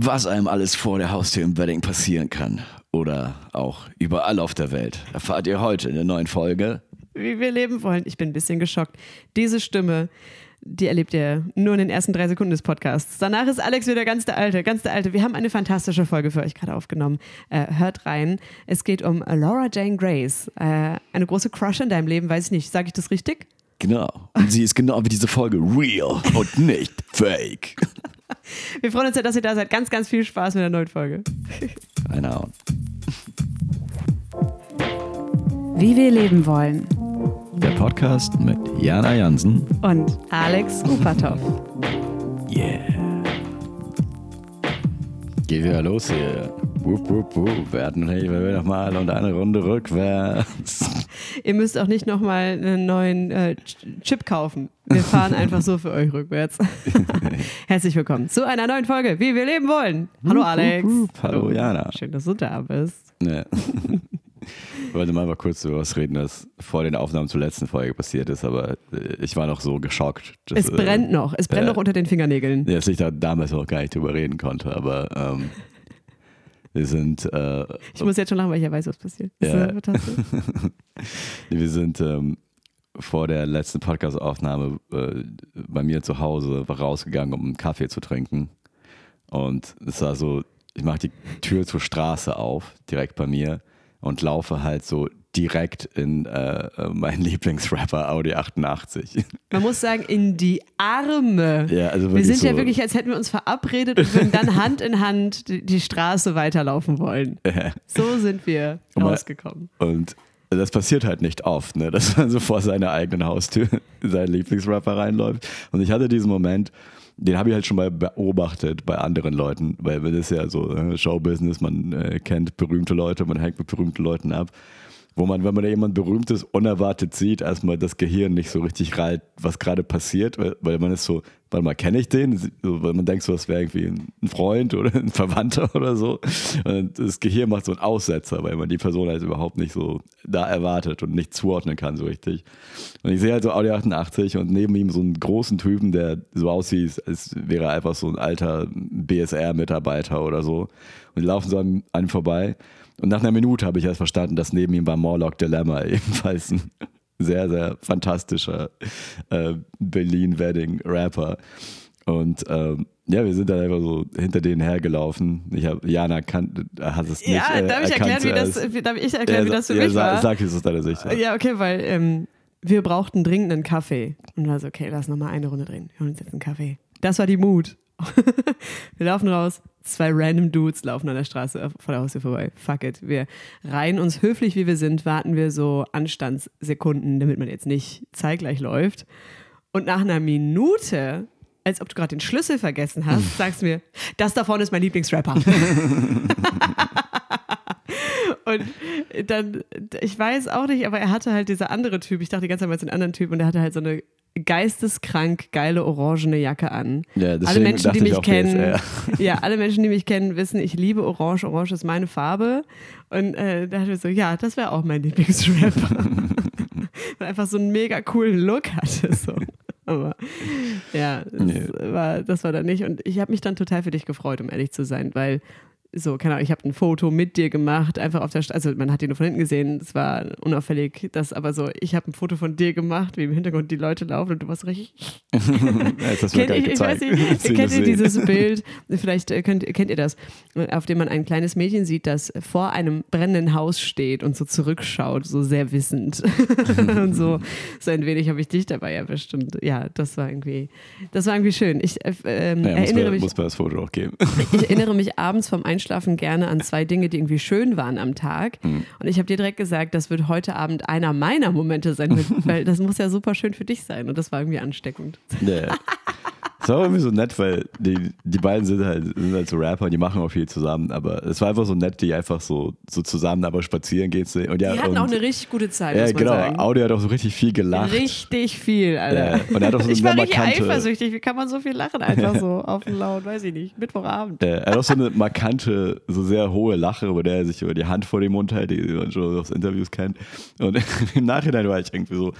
Was einem alles vor der Haustür im Wedding passieren kann oder auch überall auf der Welt, erfahrt ihr heute in der neuen Folge. Wie wir leben wollen. Ich bin ein bisschen geschockt. Diese Stimme, die erlebt ihr nur in den ersten drei Sekunden des Podcasts. Danach ist Alex wieder ganz der Alte, ganz der Alte. Wir haben eine fantastische Folge für euch gerade aufgenommen. Äh, hört rein. Es geht um Laura Jane Grace. Äh, eine große Crush in deinem Leben, weiß ich nicht. Sage ich das richtig? Genau. Und sie ist genau wie diese Folge real und nicht fake. Wir freuen uns sehr, dass ihr da seid. Ganz, ganz viel Spaß mit der neuen Folge. Eine Ahnung. Wie wir leben wollen. Der Podcast mit Jana Jansen Und Alex Upatow. Yeah. Geht wieder los hier. Wupp, wupp, wupp. Wir hatten hey, wir noch mal und eine Runde rückwärts. Ihr müsst auch nicht nochmal einen neuen äh, Ch- Chip kaufen. Wir fahren einfach so für euch rückwärts. Herzlich willkommen zu einer neuen Folge, wie wir leben wollen. Hallo Alex. wupp. Hallo, Jana. Schön, dass du da bist. Ne. Ich wollte mal, mal kurz über was reden, das vor den Aufnahmen zur letzten Folge passiert ist, aber äh, ich war noch so geschockt. dass, Es brennt noch. Es brennt äh, noch unter den Fingernägeln. Ja, dass ich da damals noch gar nicht drüber reden konnte, aber ähm, wir sind, äh, Ich muss jetzt schon lachen, weil ich ja weiß, was passiert. Ja. wir sind ähm, vor der letzten Podcast-Aufnahme äh, bei mir zu Hause rausgegangen, um einen Kaffee zu trinken. Und es war so, ich mache die Tür zur Straße auf, direkt bei mir, und laufe halt so direkt in äh, äh, meinen Lieblingsrapper Audi 88. Man muss sagen, in die Arme. Ja, also wir sind ja so- wirklich, als hätten wir uns verabredet und würden dann Hand in Hand die, die Straße weiterlaufen wollen. So sind wir Und rausgekommen. Und das passiert halt nicht oft, ne? dass man so vor seiner eigenen Haustür sein Lieblingsrapper reinläuft. Und ich hatte diesen Moment, den habe ich halt schon mal beobachtet bei anderen Leuten, weil das ist ja so äh, Showbusiness, man äh, kennt berühmte Leute, man hängt mit berühmten Leuten ab. Wo man, wenn man da jemand Berühmtes unerwartet sieht, erstmal das Gehirn nicht so richtig reilt, was gerade passiert, weil, weil man ist so, warte mal, kenne ich den? So, weil man denkt so, das wäre irgendwie ein Freund oder ein Verwandter oder so. Und das Gehirn macht so einen Aussetzer, weil man die Person halt überhaupt nicht so da erwartet und nicht zuordnen kann so richtig. Und ich sehe halt so Audi 88 und neben ihm so einen großen Typen, der so aussieht, als wäre er einfach so ein alter BSR-Mitarbeiter oder so. Und die laufen so an einem vorbei. Und nach einer Minute habe ich erst verstanden, dass neben ihm war Morlock Dilemma, ebenfalls ein sehr, sehr fantastischer äh, Berlin-Wedding-Rapper. Und ähm, ja, wir sind dann einfach so hinter denen hergelaufen. Ich habe Jana kan hat es nicht Ja, äh, darf ich erklären, wie das, wie, darf ich erklären, wie Ja, das für ja, mich sa- war? Sag es aus deiner Sicht. Ja. Ja, okay, weil ähm, wir brauchten dringend einen Kaffee. Und war so, okay, lass nochmal eine Runde drehen. Wir holen uns jetzt einen Kaffee. Das war die Mut. wir laufen raus, zwei random Dudes laufen an der Straße vor der Haustür vorbei. Fuck it. Wir reihen uns höflich, wie wir sind, warten wir so Anstandssekunden, damit man jetzt nicht zeitgleich läuft. Und nach einer Minute, als ob du gerade den Schlüssel vergessen hast, sagst du mir, das da vorne ist mein Lieblingsrapper. Und dann, ich weiß auch nicht, aber er hatte halt dieser andere Typ, ich dachte die ganze Zeit mal, es ist ein anderer Typ und der hatte halt so eine geisteskrank geile orangene Jacke an. Ja, alle Menschen, die ich mich kennen, BSR. ja, alle Menschen, die mich kennen, wissen, ich liebe Orange. Orange ist meine Farbe. Und äh, da dachte ich so, ja, das wäre auch mein Lieblingsrapper. Weil einfach so einen mega coolen Look hatte. So. Aber ja, das, Nee. war, das war dann nicht. Und ich habe mich dann total für dich gefreut, um ehrlich zu sein, weil so, keine Ahnung, ich habe ein Foto mit dir gemacht, einfach auf der Straße, also man hat ihn nur von hinten gesehen, es war unauffällig, das aber so, ich habe ein Foto von dir gemacht, wie im Hintergrund die Leute laufen und du warst richtig, Ja, mir Kennt, ich, ich weiß nicht, kennt das ihr dieses Bild? Vielleicht äh, könnt, kennt ihr das, auf dem man ein kleines Mädchen sieht, das vor einem brennenden Haus steht und so zurückschaut, so sehr wissend. und so, so ein wenig habe ich dich dabei erwischt. Und ja, das war irgendwie, das war irgendwie schön. Ich äh, ähm, Ja, muss, erinnere mir, mich. muss mir das Foto auch geben. Ich erinnere mich abends vom Einschlafen gerne an zwei Dinge, die irgendwie schön waren am Tag. Mhm. Und ich habe dir direkt gesagt, das wird heute Abend einer meiner Momente sein, weil das muss ja super schön für dich sein. Und das war irgendwie ansteckend. Nee. Es war irgendwie so nett, weil die, die beiden sind halt, sind halt so Rapper und die machen auch viel zusammen, aber es war einfach so nett, die einfach so, so zusammen aber spazieren gehen zu sehen. Und ja, Die hatten und, auch eine richtig gute Zeit, Ja, genau. sagen. Audi hat auch so richtig viel gelacht. Richtig viel, Alter. Ja, und er hat auch so ich war richtig markante- eifersüchtig. Wie kann man so viel lachen? Einfach so auf den Laut, weiß ich nicht. Mittwochabend. Äh, er hat auch so eine markante, so sehr hohe Lache, über der er sich über die Hand vor den Mund hält, die man schon aus Interviews kennt. Und im Nachhinein war ich irgendwie so,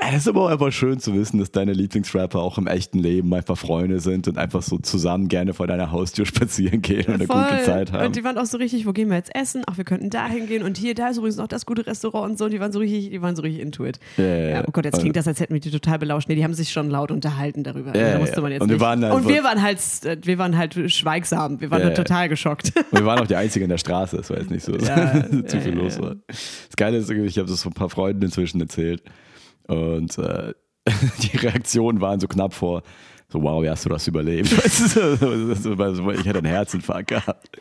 Es ist aber auch einfach schön zu wissen, dass deine Lieblingsrapper auch im echten Leben einfach Freunde sind und einfach so zusammen gerne vor deiner Haustür spazieren gehen und eine Voll. gute Zeit haben. Und die waren auch so richtig, wo gehen wir jetzt essen? Ach, wir könnten da hingehen und hier, da ist übrigens noch das gute Restaurant und so. Und die waren so richtig, die waren so richtig into it. Ja, ja, oh Gott, jetzt klingt das, als hätten wir die total belauscht. Nee, die haben sich schon laut unterhalten darüber. Ja, da musste man jetzt Und wir waren halt und wir waren halt, äh, wir waren halt schweigsam. Wir waren Ja, halt total geschockt. Und wir waren auch die Einzigen in der Straße, das war jetzt nicht so, Ja, zu viel los war. Das Geile ist, irgendwie, ich habe das von ein paar Freunden inzwischen erzählt und äh, die Reaktionen waren so knapp vor, so wow, wie hast du das überlebt? Weißt du, ich hätte einen Herzinfarkt gehabt.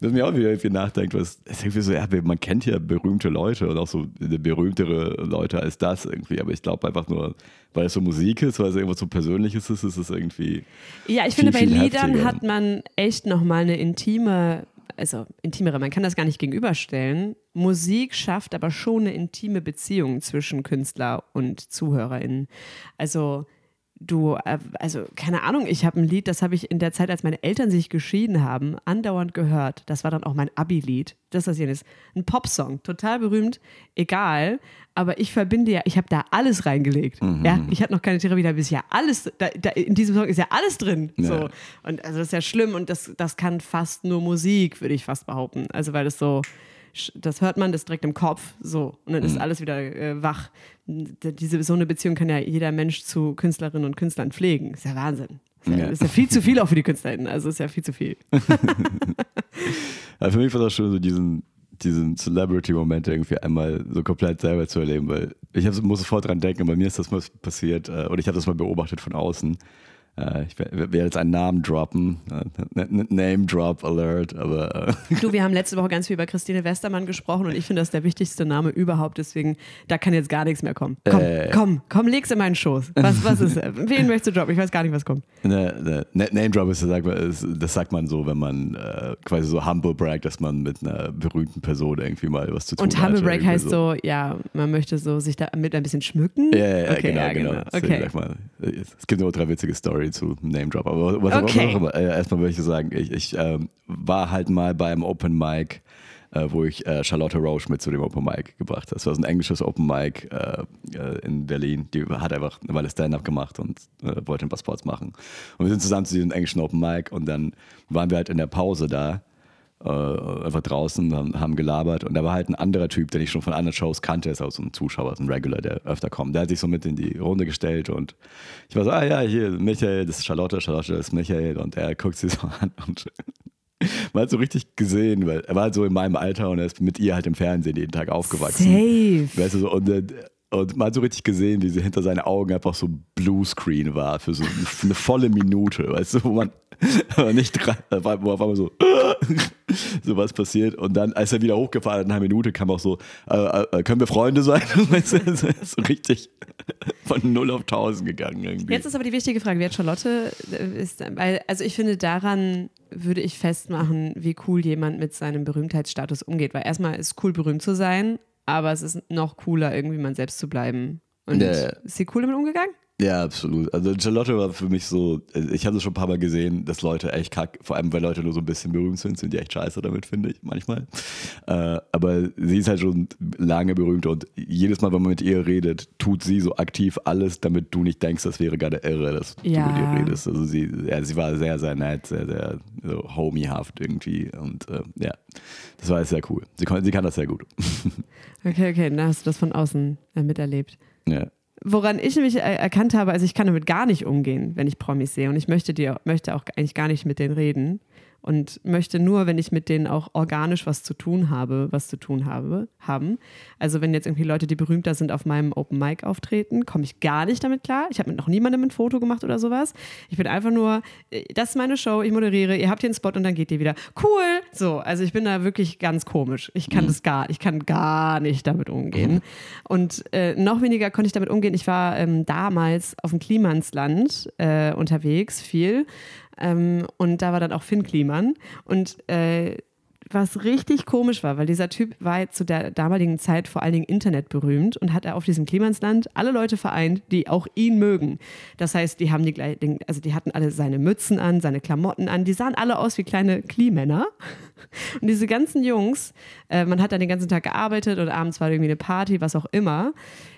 Dass mir auch wieder irgendwie nachdenkt, was ist irgendwie so, ja, man kennt ja berühmte Leute und auch so berühmtere Leute als das irgendwie, aber ich glaube einfach nur, weil es so Musik ist, weil es irgendwas so Persönliches ist, ist es irgendwie Ja, ich Viel, finde, bei Liedern heftiger. hat man echt nochmal eine intime, also intimere, man kann das gar nicht gegenüberstellen. Musik schafft aber schon eine intime Beziehung zwischen Künstler und ZuhörerInnen. Also du, äh, also keine Ahnung, ich habe ein Lied, das habe ich in der Zeit, als meine Eltern sich geschieden haben, andauernd gehört. Das war dann auch mein Abi-Lied. Das ist jenes. Ein Popsong, total berühmt, egal. Aber ich verbinde ja, ich habe da alles reingelegt. Ja, ich hatte noch keine Therapie, da ist ja alles, da, da, in diesem Song ist ja alles drin. Ja. So. Und also das ist ja schlimm und das, das kann fast nur Musik, würde ich fast behaupten. Also weil das so, das hört man, das direkt im Kopf, so. Und dann Mhm. ist alles wieder äh, wach. Diese, so eine Beziehung kann ja jeder Mensch zu Künstlerinnen und Künstlern pflegen. Ist ja Wahnsinn. Ist ja, Ja. ist ja viel zu viel auch für die KünstlerInnen. Also ist ja viel zu viel. Ja, für mich war das schon so diesen, diesen Celebrity-Moment irgendwie einmal so komplett selber zu erleben, weil ich hab, muss sofort dran denken, bei mir ist das mal passiert, äh, oder ich habe das mal beobachtet von außen. Äh, ich werde werd jetzt einen Namen droppen, äh, Name Drop Alert, aber äh, Du, wir haben letzte Woche ganz viel über Christine Westermann gesprochen und ich finde, das ist der wichtigste Name überhaupt. Deswegen, da kann jetzt gar nichts mehr kommen. Komm, Äh. komm, komm, leg's in meinen Schoß. Was, was ist, wen möchtest du droppen? Ich weiß gar nicht, was kommt. ne, ne, Name Drop ist, das sagt man so, wenn man äh, quasi so humble brag, dass man mit einer berühmten Person irgendwie mal was zu tun Und hat. Humble Break heißt so, ja, man möchte so sich damit ein bisschen schmücken. Ja, ja, okay, genau, ja, genau. genau. Deswegen Okay. sag mal, es gibt eine ultra witzige Story zu Name Drop. Aber was Okay. auch immer, äh, erstmal würde ich sagen, ich, ich ähm, war halt mal bei einem Open Mic, äh, wo ich äh, Charlotte Roche mit zu dem Open Mic gebracht habe. Das war so ein englisches Open Mic äh, äh, in Berlin. Die hat einfach eine Weile Stand-up gemacht und wollte ein paar Sports machen. Und wir sind zusammen zu diesem englischen Open Mic und dann waren wir halt in der Pause da äh, einfach draußen, haben, haben gelabert und da war halt ein anderer Typ, den ich schon von anderen Shows kannte, ist auch so ein Zuschauer, so ein Regular, der öfter kommt. Der hat sich so mit in die Runde gestellt und ich war so, ah ja, hier, Michael, das ist Charlotte, Charlotte, das ist Michael und er guckt sie so an und man hat so richtig gesehen, weil er war halt so in meinem Alter und er ist mit ihr halt im Fernsehen jeden Tag aufgewachsen. Safe. Weißt du, so, und, äh, und man hat so richtig gesehen, wie sie hinter seinen Augen einfach so Bluescreen war für so eine, volle Minute, weißt du, wo man nicht dran, wo auf einmal so, so was passiert. Und dann, als er wieder hochgefahren hat, nach einer Minute, kam auch so, äh, äh, können wir Freunde sein? Weißt du, so richtig von 0 auf 1000 gegangen irgendwie. Jetzt ist aber die wichtige Frage, wer hat Charlotte äh, ist, also ich finde, daran würde ich festmachen, wie cool jemand mit seinem Berühmtheitsstatus umgeht. Weil erstmal ist cool, berühmt zu sein, aber es ist noch cooler, irgendwie man selbst zu bleiben. Und ja. ist sie cool damit umgegangen? Ja, absolut. Also Charlotte war für mich so, ich habe das schon ein paar Mal gesehen, dass Leute echt kack, vor allem weil Leute nur so ein bisschen berühmt sind, sind die echt scheiße damit, finde ich, manchmal. Äh, aber sie ist halt schon lange berühmt und jedes Mal, wenn man mit ihr redet, tut sie so aktiv alles, damit du nicht denkst, das wäre gerade irre, dass Ja. du mit ihr redest. Also sie, ja, sie war sehr, sehr nett, sehr, sehr so homiehaft irgendwie und äh, ja, das war sehr cool. Sie, kann- sie kann das sehr gut. Okay, okay, dann hast du das von außen äh, miterlebt. ja. Woran ich äh, erkannt habe, also ich kann damit gar nicht umgehen, wenn ich Promis sehe. Und ich möchte dir, möchte auch eigentlich gar nicht mit denen reden. Und möchte nur, wenn ich mit denen auch organisch was zu tun habe, was zu tun habe, haben. Also wenn jetzt irgendwie Leute, die berühmter sind, auf meinem Open Mic auftreten, komme ich gar nicht damit klar. Ich habe mit noch niemandem ein Foto gemacht oder sowas. Ich bin einfach nur, äh, das ist meine Show, ich moderiere, ihr habt hier einen Spot und dann geht ihr wieder. Cool! So, also ich bin da wirklich ganz komisch. Ich kann das gar, ich kann gar nicht damit umgehen. Und äh, noch weniger konnte ich damit umgehen. Ich war ähm, damals auf dem Klimansland äh, unterwegs, viel. Ähm, und da war dann auch Finn Kliman. Und äh, was richtig komisch war, weil dieser Typ war zu der damaligen Zeit vor allen Dingen Internet berühmt und hat er auf diesem Klimansland alle Leute vereint, die auch ihn mögen. Das heißt, die haben die gleich, den- also die hatten alle seine Mützen an, seine Klamotten an, die sahen alle aus wie kleine Klimänner. Und diese ganzen Jungs, äh, man hat dann den ganzen Tag gearbeitet und abends war irgendwie eine Party, was auch immer.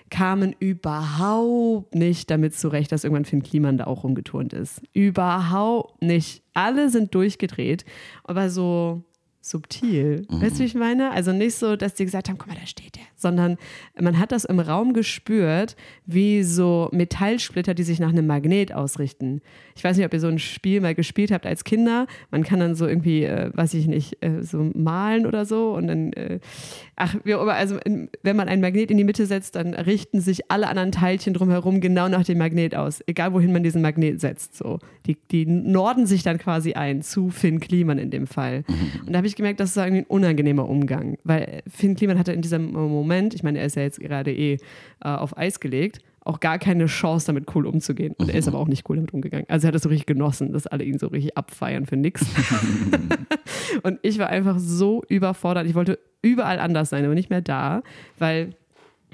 Kamen überhaupt nicht damit zurecht, dass irgendwann Finn Kliman da auch rumgeturnt ist. Überhaupt nicht. Alle sind durchgedreht, aber so subtil. Mhm. Weißt du, wie ich meine? Also nicht so, dass die gesagt haben, guck mal, da steht er, sondern man hat das im Raum gespürt, wie so Metallsplitter, die sich nach einem Magnet ausrichten. Ich weiß nicht, ob ihr so ein Spiel mal gespielt habt als Kinder. Man kann dann so irgendwie, äh, weiß ich nicht, äh, so malen oder so und dann, äh, ach, wie auch immer, also in, wenn man ein Magnet in die Mitte setzt, dann richten sich alle anderen Teilchen drumherum genau nach dem Magnet aus, egal wohin man diesen Magnet setzt. So. Die, die norden sich dann quasi ein zu Finn Kliman in dem Fall. Und da habe ich gemerkt, das ist irgendwie ein unangenehmer Umgang, weil Finn Kliman hatte in diesem Moment, ich meine, er ist ja jetzt gerade eh äh, auf Eis gelegt, auch gar keine Chance, damit cool umzugehen. Und er ist aber auch nicht cool damit umgegangen. Also er hat es so richtig genossen, dass alle ihn so richtig abfeiern für nix. und ich war einfach so überfordert. Ich wollte überall anders sein, aber nicht mehr da, weil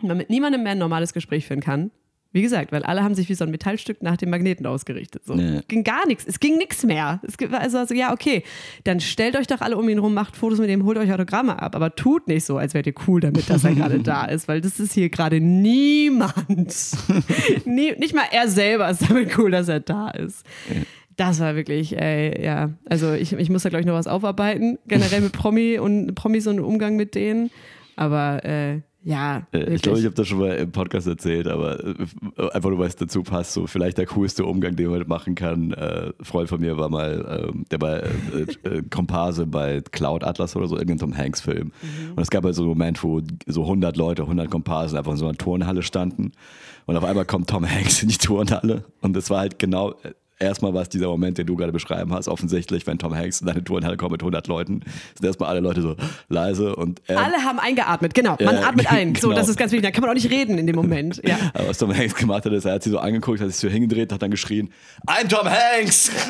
man mit niemandem mehr ein normales Gespräch führen kann. Wie gesagt, weil alle haben sich wie so ein Metallstück nach dem Magneten ausgerichtet. So. Nee. Ging gar nichts. Es ging nichts mehr. Es war also, also, ja, okay, dann stellt euch doch alle um ihn rum, macht Fotos mit ihm, holt euch Autogramme ab. Aber tut nicht so, als wärt ihr cool damit, dass er gerade da ist, weil das ist hier gerade niemand. Nie, nicht mal er selber ist damit cool, dass er da ist. Ja. Das war wirklich, ey, ja. Also ich, ich muss da, glaube ich, noch was aufarbeiten. Generell mit Promi und Promis und Umgang mit denen. Aber äh, ja. Äh, ich glaube, ich habe das schon mal im Podcast erzählt, aber äh, einfach nur, weil es dazu passt, so vielleicht der coolste Umgang, den man machen kann. Äh, Freund von mir war mal, äh, der war äh, äh, Komparse bei Cloud Atlas oder so, irgendeinem Hanks-Film. Mhm. Und es gab halt so einen Moment, wo so 100 Leute, 100 Komparsen einfach in so einer Turnhalle standen. Und auf einmal kommt Tom Hanks in die Turnhalle. Und das war halt genau erstmal war es dieser Moment, den du gerade beschreiben hast. Offensichtlich, wenn Tom Hanks in deine Turnhalle kommt mit 100 Leuten, sind erstmal alle Leute so leise und Alle haben eingeatmet, genau. Man äh, atmet ein. Genau. So, das ist ganz wichtig. Da kann man auch nicht reden in dem Moment. Ja. Aber was Tom Hanks gemacht hat, ist, er hat sie so angeguckt, hat sich so hingedreht, hat dann geschrien: Ein Tom Hanks!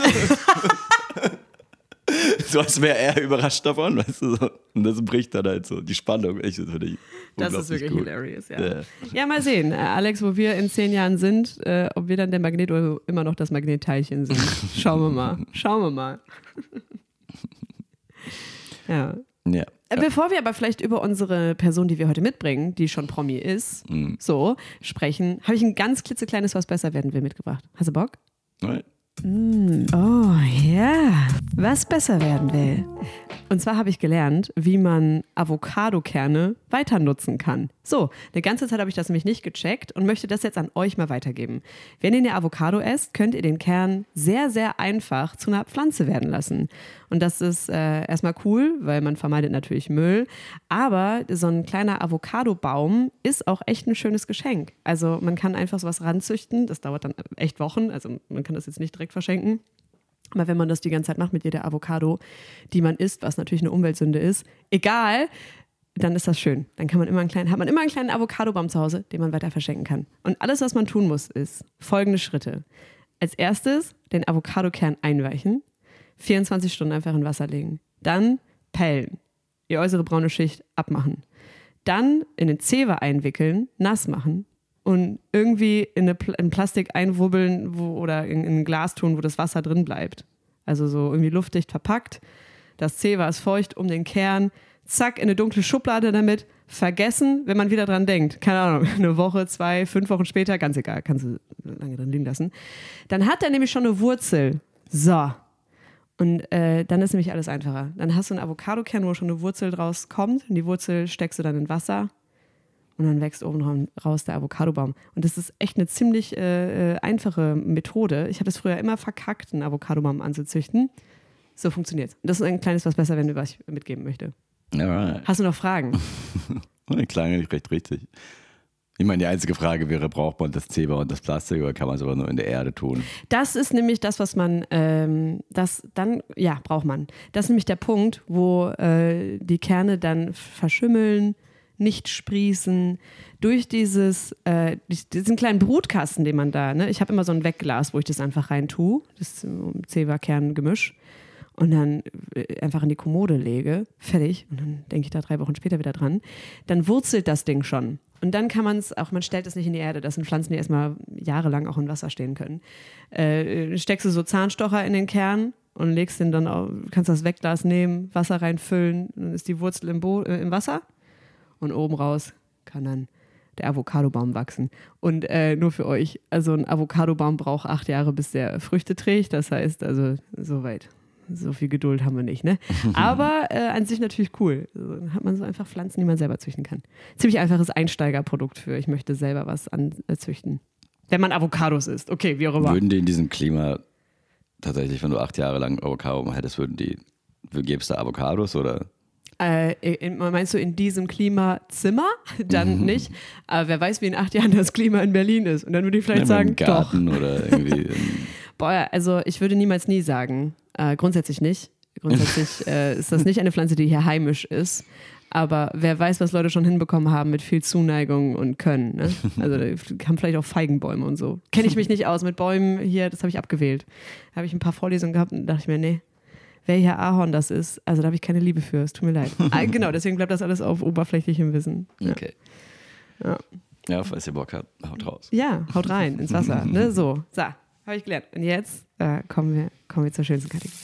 so als wäre er überrascht davon, weißt du, so. und das bricht dann halt so die Spannung. Ich, das finde ich Das ist wirklich gut. hilarious, ja. ja. ja. mal sehen, äh, Alex, wo wir in zehn Jahren sind, äh, ob wir dann der Magnet oder immer noch das Magnetteilchen sind. Schauen wir mal. Schauen wir mal. ja. Ja. Äh, bevor wir aber vielleicht über unsere Person, die wir heute mitbringen, die schon Promi ist, mhm. so sprechen, habe ich ein ganz klitzekleines Was besser werden will mitgebracht. Hast du Bock? Nein. Mm, oh ja, was besser werden will. Und zwar habe ich gelernt, wie man Avocadokerne weiter nutzen kann. So, eine ganze Zeit habe ich das nämlich nicht gecheckt und möchte das jetzt an euch mal weitergeben. Wenn ihr eine Avocado esst, könnt ihr den Kern sehr, sehr einfach zu einer Pflanze werden lassen. Und das ist äh, erstmal cool, weil man vermeidet natürlich Müll. Aber so ein kleiner Avocadobaum ist auch echt ein schönes Geschenk. Also man kann einfach sowas ranzüchten. Das dauert dann echt Wochen. Also man kann das jetzt nicht direkt verschenken. Aber wenn man das die ganze Zeit macht mit jeder Avocado, die man isst, was natürlich eine Umweltsünde ist, egal, dann ist das schön. Dann kann man immer einen kleinen, hat man immer einen kleinen Avocadobaum zu Hause, den man weiter verschenken kann. Und alles, was man tun muss, ist folgende Schritte. Als erstes den Avocadokern einweichen, 24 Stunden einfach in Wasser legen. Dann pellen, die äußere braune Schicht abmachen. Dann in den Zewa einwickeln, nass machen und irgendwie in, eine, in Plastik einwubbeln wo, oder in, in, ein Glas tun, wo das Wasser drin bleibt. Also so irgendwie luftdicht verpackt. Das Zewa ist feucht um den Kern zack, in eine dunkle Schublade damit, vergessen, wenn man wieder dran denkt. Keine Ahnung, eine Woche, zwei, fünf Wochen später, ganz egal, kannst du lange drin liegen lassen. Dann hat er nämlich schon eine Wurzel. So. Und äh, dann ist nämlich alles einfacher. Dann hast du einen Avocadokern, wo schon eine Wurzel draus kommt. Und die Wurzel steckst du dann in Wasser. Und dann wächst oben raus der Avocadobaum. Und das ist echt eine ziemlich äh, äh einfache Methode. Ich habe es früher immer verkackt, einen Avocadobaum anzuzüchten. So funktioniert es. Das ist ein kleines was besser, wenn du was mitgeben möchte. Alright. Hast du noch Fragen? Klang nicht recht richtig. Ich meine, die einzige Frage wäre, braucht man das Zebra und das Plastik oder kann man es aber nur in der Erde tun? Das ist nämlich das, was man, ähm, das dann, ja, braucht man. Das ist nämlich der Punkt, wo äh, die Kerne dann verschimmeln, nicht sprießen, durch dieses, äh, diesen kleinen Brutkasten, den man da, ne? ich habe immer so ein Wegglas, wo ich das einfach rein tue, das Zewa-Kern-Gemisch und dann äh, einfach in die Kommode lege, fertig, und dann denke ich da drei Wochen später wieder dran, dann wurzelt das Ding schon. Und dann kann man es auch, man stellt es nicht in die Erde, das sind Pflanzen, die erstmal jahrelang auch im Wasser stehen können. Äh, steckst du so Zahnstocher in den Kern und legst den dann, auf, kannst das Wegglas nehmen, Wasser reinfüllen, dann ist die Wurzel im, Bo äh, im Wasser und oben raus kann dann der Avocadobaum wachsen. Und äh, nur für euch, also ein Avocadobaum braucht acht Jahre, bis der Früchte trägt. Das heißt, also soweit. So viel Geduld haben wir nicht, ne? Aber äh, an sich natürlich cool. Also, dann hat man so einfach Pflanzen, die man selber züchten kann. Ziemlich einfaches Einsteigerprodukt für, ich möchte selber was anzüchten. Wenn man Avocados isst. Okay, wie auch immer. Würden die in diesem Klima tatsächlich, wenn du acht Jahre lang Avocado hättest, würden die, gäbe es da Avocados oder? Äh, in, meinst du in diesem Klimazimmer? Dann nicht. Aber wer weiß, wie in acht Jahren das Klima in Berlin ist. Und dann würde ich vielleicht Nein, sagen, im Garten doch. oder irgendwie. Boah, also ich würde niemals nie sagen. Äh, grundsätzlich nicht. Grundsätzlich äh, ist das nicht eine Pflanze, die hier heimisch ist. Aber wer weiß, was Leute schon hinbekommen haben mit viel Zuneigung und Können. Ne? Also haben vielleicht auch Feigenbäume und so. Kenne ich mich nicht aus mit Bäumen hier, das habe ich abgewählt. Da habe ich ein paar Vorlesungen gehabt und dachte ich mir, nee, wer hier Ahorn das ist, also da habe ich keine Liebe für, es tut mir leid. ah, genau, deswegen bleibt das alles auf oberflächlichem Wissen. Ja. Okay. Ja. Ja, falls ihr Bock habt, haut raus. Ja, haut rein ins Wasser. ne? So, so, habe ich gelernt. Und jetzt äh, kommen, wir, kommen wir zur schönsten Kategorie.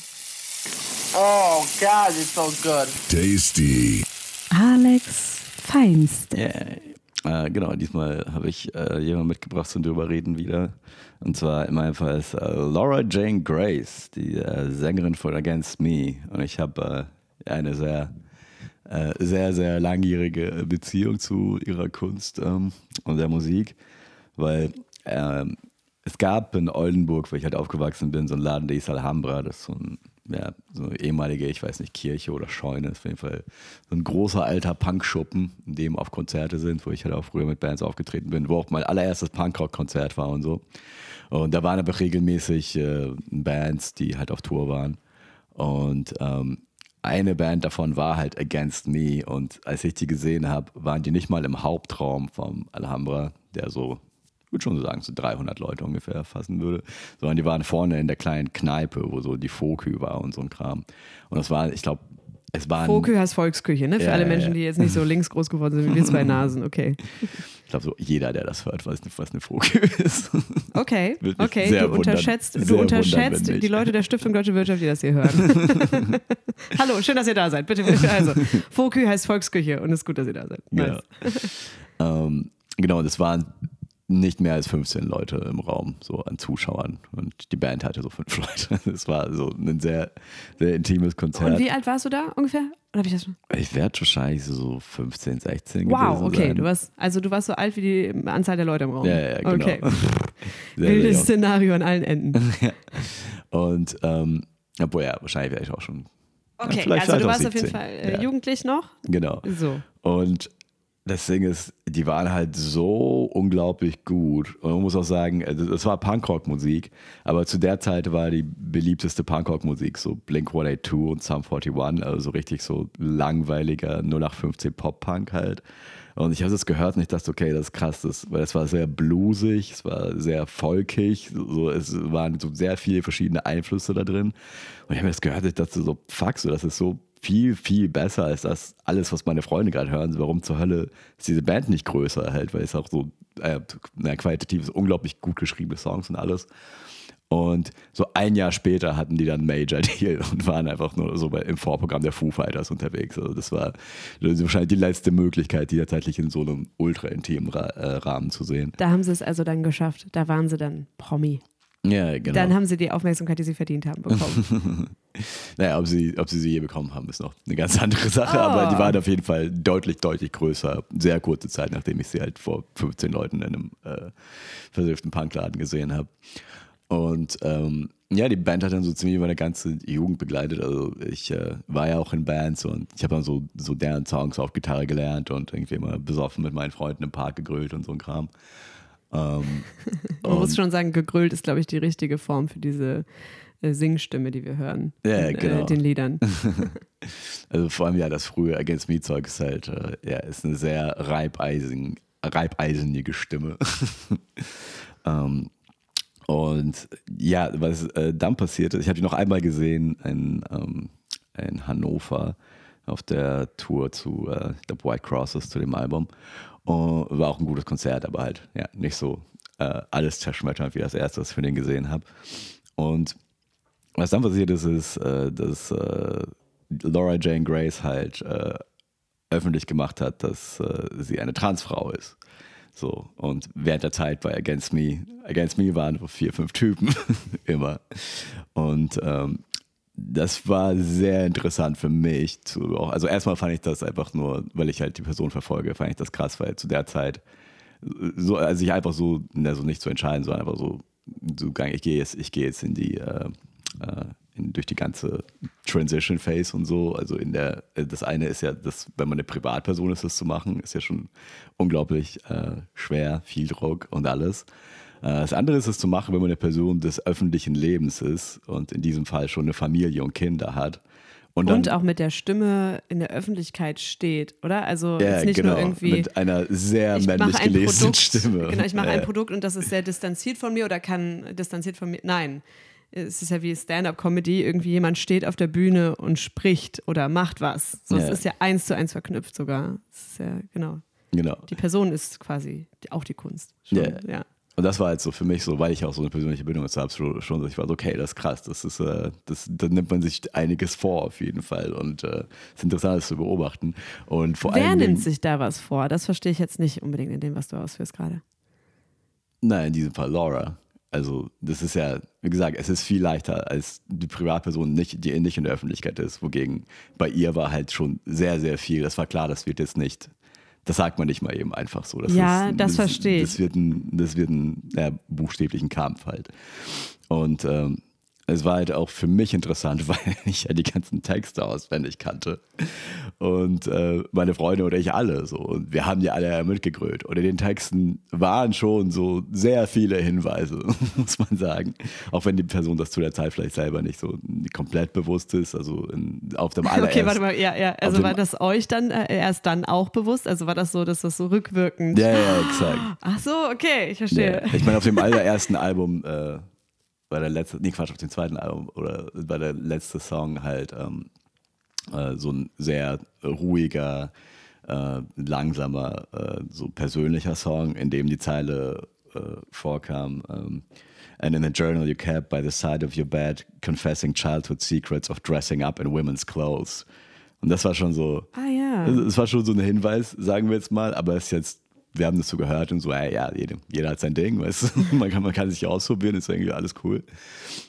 Oh God, it's so good. Tasty. Alex Feinste. Yeah. Äh, genau, diesmal habe ich äh, jemanden mitgebracht zum drüber reden wieder. Und zwar in meinem Fall ist äh, Laura Jane Grace, die äh, Sängerin von Against Me. Und ich habe äh, eine sehr, äh, sehr, sehr langjährige Beziehung zu ihrer Kunst ähm, und der Musik, weil ähm, es gab in Oldenburg, wo ich halt aufgewachsen bin, so einen Laden, der hieß Alhambra, das ist so ein ja, so eine ehemalige, ich weiß nicht, Kirche oder Scheune, ist auf jeden Fall so ein großer alter Punkschuppen, in dem auf Konzerte sind, wo ich halt auch früher mit Bands aufgetreten bin, wo auch mein allererstes Punkrock-Konzert war und so. Und da waren aber regelmäßig äh, Bands, die halt auf Tour waren. Und ähm, eine Band davon war halt Against Me. Und als ich die gesehen habe, waren die nicht mal im Hauptraum vom Alhambra, der so ich würde schon sagen, so 300 Leute ungefähr fassen würde, sondern die waren vorne in der kleinen Kneipe, wo so die Fokü war und so ein Kram. Und das war, ich glaube, es waren. Fokü heißt Volksküche, ne? Für Ja, alle Menschen, die jetzt nicht so links groß geworden sind wie wir zwei Nasen. Okay. Ich glaube, so jeder, der das hört, weiß was eine Fokü ist. Okay, okay. Du unterschätzt, du unterschätzt die Leute der Stiftung Deutsche Wirtschaft, die das hier hören. Hallo, schön, dass ihr da seid. Bitte, bitte. Also, Fokü heißt Volksküche und es ist gut, dass ihr da seid. Nice. Genau. ähm, genau, das waren nicht mehr als 15 Leute im Raum, so an Zuschauern. Und die Band hatte so fünf Leute. Es war so ein sehr, sehr intimes Konzert. Und wie alt warst du da ungefähr? Oder habe ich das schon? Ich werde wahrscheinlich so 15, 16 Wow, gewesen okay. sein. Du warst, also du warst so alt wie die Anzahl der Leute im Raum. Ja, ja, genau. Okay. Sehr, Wildes. Szenario an allen Enden. Und, ähm, obwohl ja, wahrscheinlich wäre ich auch schon. Okay, vielleicht- also du warst auf jeden 17. Fall äh, Ja. jugendlich noch. Genau. So. Und das Ding ist, die waren halt so unglaublich gut. Und man muss auch sagen, also das war Punkrock-Musik, aber zu der Zeit war die beliebteste Punkrock-Musik so Blink 182 und Sum 41, also so richtig so langweiliger 0815 Pop-Punk halt. Und ich habe das gehört und ich dachte, okay, das ist krass, das, weil es war sehr bluesig, es war sehr folkig, so, es waren so sehr viele verschiedene Einflüsse da drin. Und ich habe das gehört und ich dachte so, fuck, so, das ist so viel, viel besser als das alles, was meine Freunde gerade hören. Warum zur Hölle ist diese Band nicht größer halt, weil es auch so äh, qualitativ unglaublich gut geschriebene Songs und alles. Und so ein Jahr später hatten die dann Major Deal und waren einfach nur so bei, im Vorprogramm der Foo Fighters unterwegs. Also das war wahrscheinlich die letzte Möglichkeit, die tatsächlich in so einem ultra intimen äh, Rahmen zu sehen. Da haben sie es also dann geschafft. Da waren sie dann Promi. Ja, genau. Dann haben sie die Aufmerksamkeit, die sie verdient haben, bekommen. Naja, ob sie, ob sie sie je bekommen haben, ist noch eine ganz andere Sache, Oh. aber die waren auf jeden Fall deutlich, deutlich größer. Sehr kurze Zeit, nachdem ich sie halt vor 15 Leuten in einem äh, versüfften Punkladen gesehen habe. Und ähm, ja, die Band hat dann so ziemlich meine ganze Jugend begleitet. Also ich äh, war ja auch in Bands und ich habe dann so, so deren Songs auf Gitarre gelernt und irgendwie immer besoffen mit meinen Freunden im Park gegrillt und so ein Kram. Ähm, Man muss schon sagen, gegrölt ist, glaube ich, die richtige Form für diese äh, Singstimme, die wir hören. Ja, in, genau. Äh, den Liedern. Also vor allem ja, das frühe Against Me Zeug ist halt, äh, ja, ist eine sehr reibeisen, reibeisenige Stimme. ähm, und ja, was äh, dann passiert ist, ich habe die noch einmal gesehen in, ähm, in Hannover auf der Tour zu äh, The White Crosses, zu dem Album. Und war auch ein gutes Konzert, aber halt ja, nicht so äh, alles zerschmetternd wie das erste, was ich von denen gesehen habe. Und was dann passiert ist, ist, äh, dass äh, Laura Jane Grace halt äh, öffentlich gemacht hat, dass äh, sie eine Transfrau ist. So, und während der Zeit bei Against Me, Against Me waren vier, fünf Typen immer. Und ähm, das war sehr interessant für mich. Zu, also erstmal fand ich das einfach nur, weil ich halt die Person verfolge, fand ich das krass, weil zu der Zeit so, also sich einfach so, also nicht zu entscheiden, sondern einfach so, so ich gehe jetzt, ich gehe jetzt in die äh, äh, in, durch die ganze Transition Phase und so. Also in der, äh, das eine ist ja, das, wenn man eine Privatperson ist, das zu machen, ist ja schon unglaublich äh, schwer, viel Druck und alles. Äh, das andere ist es zu machen, wenn man eine Person des öffentlichen Lebens ist und in diesem Fall schon eine Familie und Kinder hat. Und, und auch mit der Stimme in der Öffentlichkeit steht, oder? Also ja, nicht genau, nur irgendwie. Mit einer sehr männlich gelesenen Stimme. Genau, ich mache äh. ein Produkt und das ist sehr distanziert von mir oder kann distanziert von mir. Nein. Es ist ja wie Stand-up-Comedy, irgendwie jemand steht auf der Bühne und spricht oder macht was. So, ja. Es ist ja eins zu eins verknüpft sogar. Es ist ja, genau. Genau. Die Person ist quasi auch die Kunst. Schon, ja. Und das war halt so für mich so, weil ich auch so eine persönliche Bindung dazu habe, schon, schon ich war so, okay, das ist krass, das ist, äh, das, da nimmt man sich einiges vor auf jeden Fall und es äh, ist interessant, das zu beobachten. Und vor Wer nimmt sich da was vor? Das verstehe ich jetzt nicht unbedingt in dem, was du ausführst gerade. Nein, in diesem Fall Laura. Also das ist ja, wie gesagt, es ist viel leichter, als die Privatperson, nicht, die nicht in der Öffentlichkeit ist. Wogegen bei ihr war halt schon sehr, sehr viel. Das war klar, das wird jetzt nicht das sagt man nicht mal eben einfach so. Das ja, ist, das, das verstehe ich. Das wird ein, das wird ein ja, buchstäblichen Kampf halt. Und ähm, es war halt auch für mich interessant, weil ich ja die ganzen Texte auswendig kannte. Und äh, meine Freunde oder ich alle so. Und wir haben die alle mitgegrölt. Und in den Texten waren schon so sehr viele Hinweise, muss man sagen. Auch wenn die Person das zu der Zeit vielleicht selber nicht so komplett bewusst ist. Also in, auf dem allerersten. Okay, warte mal, ja, ja. Also war das euch dann äh, erst dann auch bewusst? Also war das so, dass das so rückwirkend. Ja, ja, exakt. Ach so, okay, ich verstehe. Ja. Ich meine, auf dem allerersten Album. Äh, bei der letzte, nee Quatsch, auf dem zweiten Album oder bei der letzte Song halt ähm, äh, so ein sehr ruhiger, äh, langsamer, äh, so persönlicher Song, in dem die Zeile äh, vorkam. Ähm, And in a journal you kept by the side of your bed, confessing childhood secrets of dressing up in women's clothes. Und das war schon so. Ah ja. Es war schon so ein Hinweis, sagen wir jetzt mal, aber es ist jetzt wir haben das so gehört und so, ey, ja, jeder, jeder hat sein Ding, weißt du? man, kann, man kann sich ausprobieren, ist irgendwie alles cool.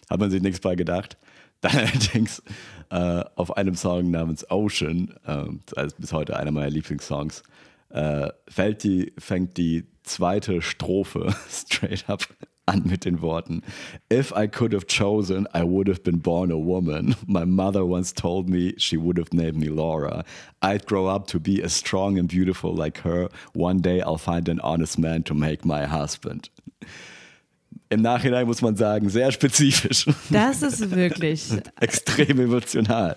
Hat man sich nichts bei gedacht. Dann allerdings äh, auf einem Song namens Ocean, äh, also bis heute einer meiner Lieblingssongs, äh, fällt die, fängt die zweite Strophe straight up an mit den Worten: If I could have chosen, I would have been born a woman. My mother once told me she would have named me Laura. I'd grow up to be as strong and beautiful like her. One day I'll find an honest man to make my husband. Im Nachhinein muss man sagen, sehr spezifisch. Das ist wirklich extrem emotional.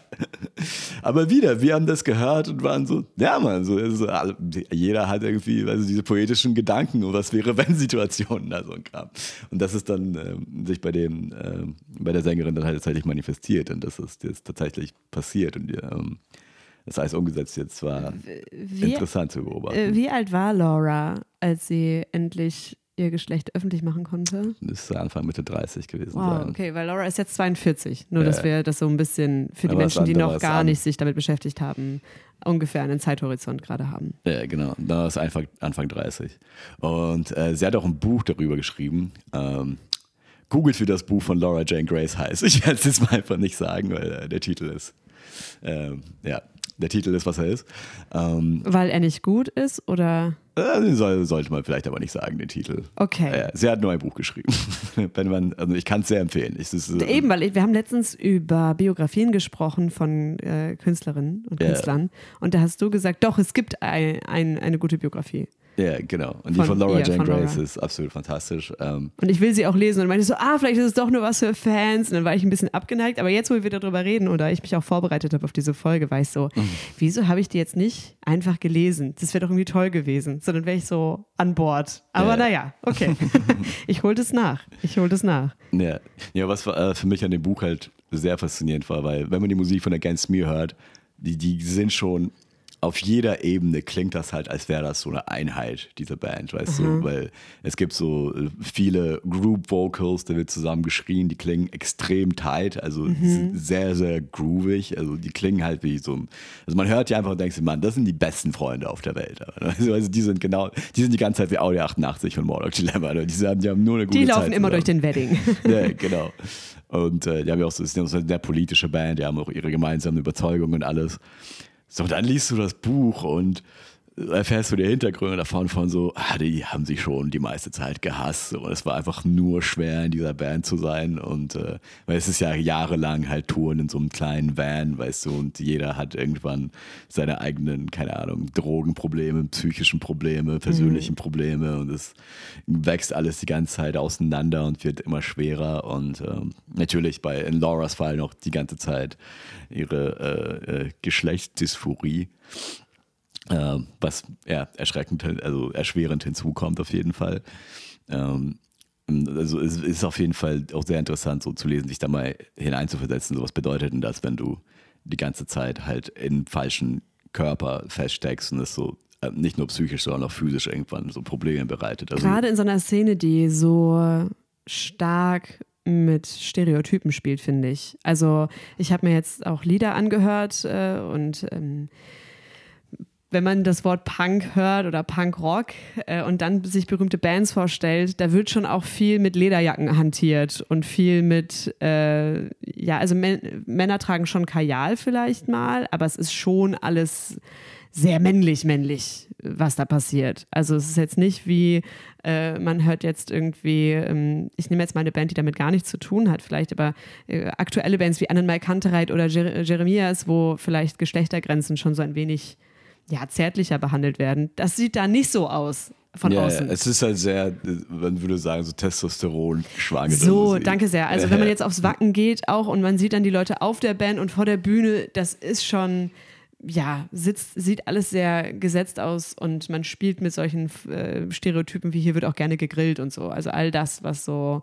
Aber wieder, wir haben das gehört und waren so, ja man, so, so also, jeder hat irgendwie also diese poetischen Gedanken und was wäre wenn Situationen da so ein Kram. Und das ist dann ähm, sich bei dem ähm, bei der Sängerin dann halt tatsächlich manifestiert und das ist jetzt tatsächlich passiert und ähm, das heißt umgesetzt jetzt war wie, interessant zu beobachten. Äh, wie alt war Laura, als sie endlich ihr Geschlecht öffentlich machen konnte? Müsste Anfang Mitte 30 gewesen wow, sein. Okay, weil Laura ist jetzt 42. Nur, dass wir das so ein bisschen für die Menschen, die noch gar nicht sich damit beschäftigt haben, ungefähr einen Zeithorizont gerade haben. Ja, genau. Da ist Anfang, Anfang 30. Und äh, sie hat auch ein Buch darüber geschrieben. Ähm, googelt, wie das Buch von Laura Jane Grace heißt. Ich werde es jetzt mal einfach nicht sagen, weil äh, der Titel ist. Ähm, ja, der Titel ist, was er ist. Ähm, weil er nicht gut ist oder? Äh, soll, sollte man vielleicht aber nicht sagen, den Titel. Okay. Sie hat nur ein Buch geschrieben. Wenn man, also ich kann es sehr empfehlen. Ich, ist, äh, Eben, weil wir haben letztens über Biografien gesprochen von äh, Künstlerinnen und Künstlern. Ja. Und da hast du gesagt, doch, es gibt ein, ein, eine gute Biografie. Ja, genau. Und die von, von Laura ja, Jane Grace ist absolut fantastisch. Ähm, und ich will sie auch lesen und meinte so, ah, vielleicht ist es doch nur was für Fans. Und dann war ich ein bisschen abgeneigt. Aber jetzt, wo wir darüber reden oder ich mich auch vorbereitet habe auf diese Folge, war ich so, mhm. wieso habe ich die jetzt nicht einfach gelesen? Das wäre doch irgendwie toll gewesen. Sondern wäre ich so an Bord. Aber ja. naja, okay. ich hole das nach. Ich hole das nach. Ja, ja was äh, für mich an dem Buch halt sehr faszinierend war, weil wenn man die Musik von Against Me hört, die, die sind schon auf jeder Ebene klingt das halt, als wäre das so eine Einheit, diese Band, weißt du? Weil es gibt so äh, viele Group Vocals, da wird zusammen geschrien, die klingen extrem tight, also sehr, sehr groovig. Also die klingen halt wie so ein. Also man hört die einfach und denkt sich, Mann, das sind die besten Freunde auf der Welt. Also, also die sind genau, die sind die ganze Zeit wie Audi 88 und Morlock Dilemma. Also Die, haben, die haben nur eine gute Die Zeit laufen immer durch den Wedding. Ja, genau. Und äh, die haben ja auch so, ist ja auch so eine sehr politische Band, die haben auch ihre gemeinsamen Überzeugungen und alles. So, dann liest du das Buch und erfährst du die Hintergründe davon von so, ah, die haben sich schon die meiste Zeit gehasst und es war einfach nur schwer in dieser Band zu sein und äh, weil es ist ja jahrelang halt Touren in so einem kleinen Van, weißt du, und jeder hat irgendwann seine eigenen, keine Ahnung, Drogenprobleme, psychischen Probleme, persönlichen Probleme und es wächst alles die ganze Zeit auseinander und wird immer schwerer und ähm, natürlich bei in Lauras Fall noch die ganze Zeit ihre äh, äh, Geschlechtsdysphorie äh, was ja, erschreckend, also erschwerend hinzukommt auf jeden Fall. Ähm, also es ist auf jeden Fall auch sehr interessant, so zu lesen, sich da mal hineinzuversetzen. So was bedeutet denn das, wenn du die ganze Zeit halt im falschen Körper feststeckst und es so äh, nicht nur psychisch, sondern auch physisch irgendwann so Probleme bereitet. Also, Gerade in so einer Szene, die so stark mit Stereotypen spielt, finde ich. Also ich habe mir jetzt auch Lieder angehört äh, und ähm, wenn man das Wort Punk hört oder Punkrock äh, und dann sich berühmte Bands vorstellt, da wird schon auch viel mit Lederjacken hantiert und viel mit, äh, ja, also Män Männer tragen schon Kajal vielleicht mal, aber es ist schon alles sehr männlich, männlich, was da passiert. Also es ist jetzt nicht wie, äh, man hört jetzt irgendwie, ähm, ich nehme jetzt mal eine Band, die damit gar nichts zu tun hat, vielleicht, aber äh, aktuelle Bands wie Annenmai Kantereit oder Jer Jeremias, wo vielleicht Geschlechtergrenzen schon so ein wenig ja, zärtlicher behandelt werden. Das sieht da nicht so aus von ja, außen. es ist halt sehr, man würde sagen, so Testosteron schwanger. So, danke sehr. Also wenn man jetzt aufs Wacken geht auch und man sieht dann die Leute auf der Band und vor der Bühne, das ist schon, ja, sitzt, sieht alles sehr gesetzt aus und man spielt mit solchen äh, Stereotypen wie hier wird auch gerne gegrillt und so. Also all das, was so,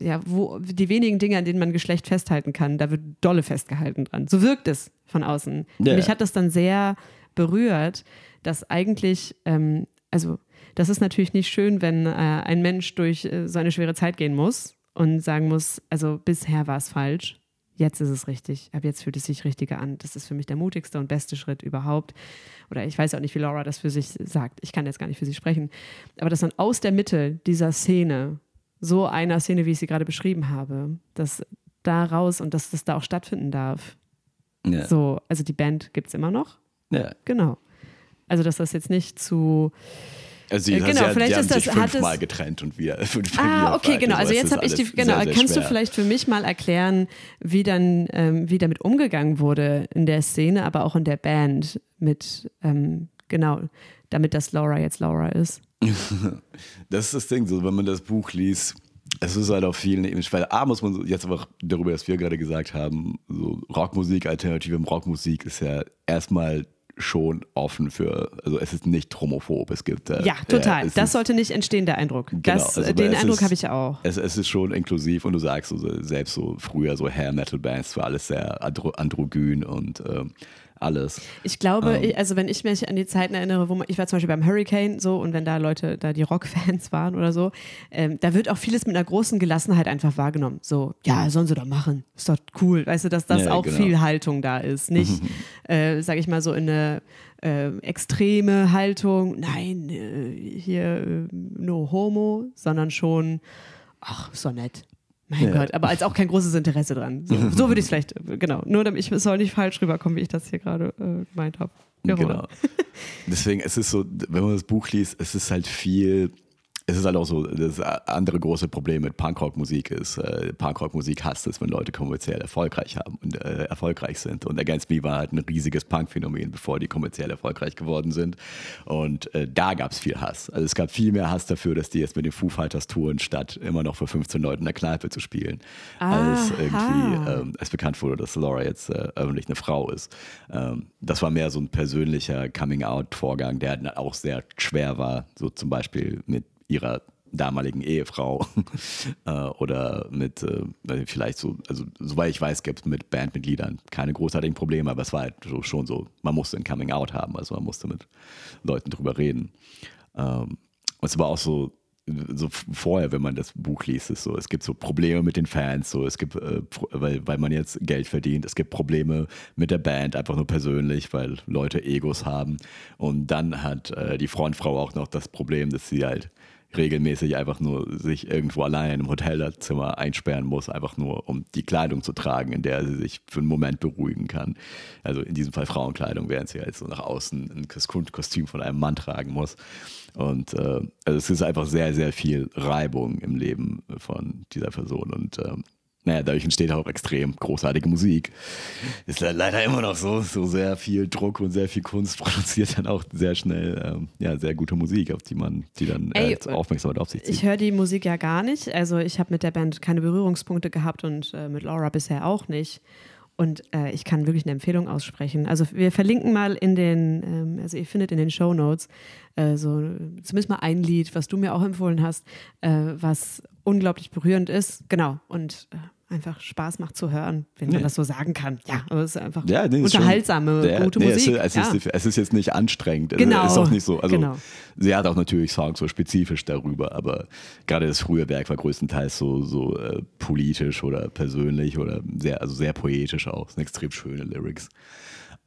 ja, wo die wenigen Dinge, an denen man Geschlecht festhalten kann, da wird dolle festgehalten dran. So wirkt es von außen. Ja. Mich hat das dann sehr berührt, dass eigentlich, ähm, also das ist natürlich nicht schön, wenn äh, ein Mensch durch äh, so eine schwere Zeit gehen muss und sagen muss, also bisher war es falsch, jetzt ist es richtig, ab jetzt fühlt es sich richtiger an. Das ist für mich der mutigste und beste Schritt überhaupt. Oder ich weiß auch nicht, wie Laura das für sich sagt. Ich kann jetzt gar nicht für sie sprechen. Aber dass dann aus der Mitte dieser Szene, so einer Szene, wie ich sie gerade beschrieben habe, dass da raus und dass das da auch stattfinden darf. Ja. So, also die Band gibt es immer noch. Ja. Genau. Also, dass das jetzt nicht zu. Also die, Äh, genau, sie, vielleicht die ist sich das- fünfmal es- getrennt und wieder fünfmal Ah, okay, vereint. genau. Also jetzt habe ich die. Genau, sehr, sehr kannst du schwer. vielleicht für mich mal erklären, wie dann, ähm, wie damit umgegangen wurde in der Szene, aber auch in der Band mit, ähm, genau, damit das Laura jetzt Laura ist. Das ist das Ding, so wenn man das Buch liest, es ist halt auf vielen Ebenen, weil A muss man so- jetzt einfach darüber, was wir gerade gesagt haben, so Rockmusik, alternative Rockmusik ist ja erstmal schon offen für, also es ist nicht homophob, es gibt äh, Ja, total. äh, das ist, sollte nicht entstehen, der Eindruck. Genau, das, also, äh, den Eindruck habe ich auch. Es, es ist schon inklusiv und du sagst so, selbst so früher so Hair-Metal-Bands war alles sehr andro androgyn und ähm, alles. Ich glaube, Ähm. also wenn ich mich an die Zeiten erinnere, wo man, ich war zum Beispiel beim Hurricane so und wenn da Leute, da die Rockfans waren oder so, ähm, da wird auch vieles mit einer großen Gelassenheit einfach wahrgenommen. So, ja, sollen sie doch machen, ist doch cool. Weißt du, dass das Ja, auch genau. viel Haltung da ist. Nicht, äh, sag ich mal, so in eine äh, extreme Haltung, nein, äh, hier äh, no homo, sondern schon, ach, doch nett. Mein Ja. Gott, aber als auch kein großes Interesse dran. So, so würde ich es vielleicht, genau. Nur damit ich es soll nicht falsch rüberkommen, wie ich das hier gerade äh, gemeint habe. Ja, Genau. Deswegen, es ist so, wenn man das Buch liest, es ist halt viel, es ist halt auch so, das andere große Problem mit Punkrock-Musik ist, äh, Punkrock-Musik hasst es, wenn Leute kommerziell erfolgreich haben und äh, erfolgreich sind. Und Against Me war halt ein riesiges Punk-Phänomen, bevor die kommerziell erfolgreich geworden sind. Und äh, da gab es viel Hass. Also es gab viel mehr Hass dafür, dass die jetzt mit den Foo Fighters touren, statt immer noch für 15 Leuten in der Kneipe zu spielen. Als Aha. irgendwie, ähm, als bekannt wurde, dass Laura jetzt äh, öffentlich eine Frau ist. Ähm, das war mehr so ein persönlicher Coming-out-Vorgang, der dann auch sehr schwer war, so zum Beispiel mit ihrer damaligen Ehefrau äh, oder mit äh, vielleicht so, also soweit ich weiß, gibt es mit Bandmitgliedern keine großartigen Probleme, aber es war halt so, schon so, man musste ein Coming Out haben, also man musste mit Leuten drüber reden. Ähm, es war auch so, so vorher, wenn man das Buch liest, ist so, es gibt so Probleme mit den Fans, so es gibt, äh, weil, weil man jetzt Geld verdient, es gibt Probleme mit der Band, einfach nur persönlich, weil Leute Egos haben. Und dann hat äh, die Frontfrau auch noch das Problem, dass sie halt regelmäßig einfach nur sich irgendwo allein in einem Hotelzimmer einsperren muss, einfach nur um die Kleidung zu tragen, in der sie sich für einen Moment beruhigen kann. Also in diesem Fall Frauenkleidung, während sie halt so nach außen ein Kostüm von einem Mann tragen muss. Und äh, also es ist einfach sehr, sehr viel Reibung im Leben von dieser Person. Und äh, naja, dadurch entsteht auch extrem großartige Musik. Ist leider immer noch so, so sehr viel Druck und sehr viel Kunst produziert dann auch sehr schnell ähm, ja, sehr gute Musik, auf die man, die dann äh, Ey, Aufmerksamkeit auf sich zieht. Ich höre die Musik ja gar nicht. Also ich habe mit der Band keine Berührungspunkte gehabt und äh, mit Laura bisher auch nicht. Und äh, ich kann wirklich eine Empfehlung aussprechen. Also wir verlinken mal in den, ähm, also ihr findet in den Show Notes äh, so zumindest mal ein Lied, was du mir auch empfohlen hast, äh, was unglaublich berührend ist. Genau. Und äh, einfach Spaß macht zu hören, wenn man das so sagen kann. Ja, aber es ist einfach ja, nee, unterhaltsame, schon, gute nee, Musik. Es ist, es, ist, es ist jetzt nicht anstrengend. Genau. Es ist auch nicht so. Also, genau. Sie hat auch natürlich Songs so spezifisch darüber, aber gerade das frühe Werk war größtenteils so, so äh, politisch oder persönlich oder sehr, also sehr poetisch auch. Es sind extrem schöne Lyrics.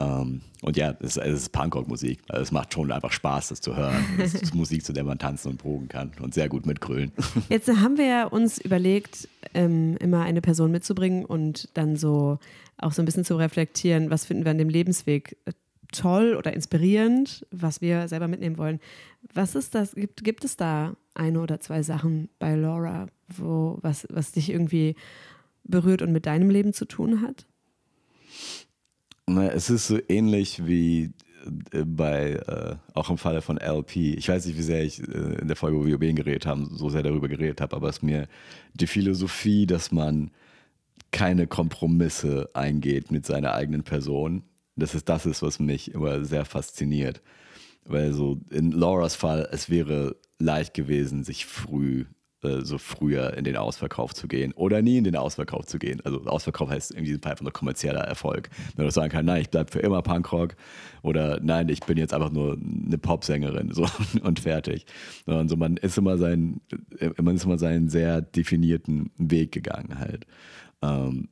Um, ähm, und ja, es, es ist Punkrock-Musik. Also es macht schon einfach Spaß, das zu hören. Es ist Musik, zu der man tanzen und proben kann und sehr gut mitgrölen. Jetzt haben wir uns überlegt, ähm, immer eine Person mitzubringen und dann so auch so ein bisschen zu reflektieren, was finden wir an dem Lebensweg äh, toll oder inspirierend, was wir selber mitnehmen wollen. Was ist das? Gibt, gibt es da eine oder zwei Sachen bei Laura, wo, was, was dich irgendwie berührt und mit deinem Leben zu tun hat? Na, es ist so ähnlich wie äh, bei, äh, auch im Falle von LP. Ich weiß nicht, wie sehr ich äh, in der Folge, wo wir über ihn geredet haben, so sehr darüber geredet habe, aber es ist mir die Philosophie, dass man keine Kompromisse eingeht mit seiner eigenen Person. Das ist das ist, was mich immer sehr fasziniert. Weil so in Lauras Fall, es wäre leicht gewesen, sich früh äh, so früher in den Ausverkauf zu gehen oder nie in den Ausverkauf zu gehen. Also Ausverkauf heißt in diesem Fall einfach nur kommerzieller Erfolg. Wenn du sagen kannst, nein, ich bleibe für immer Punkrock oder nein, ich bin jetzt einfach nur eine Popsängerin so, und fertig. Und so, man ist immer seinen, man ist immer seinen sehr definierten Weg gegangen halt. Ähm,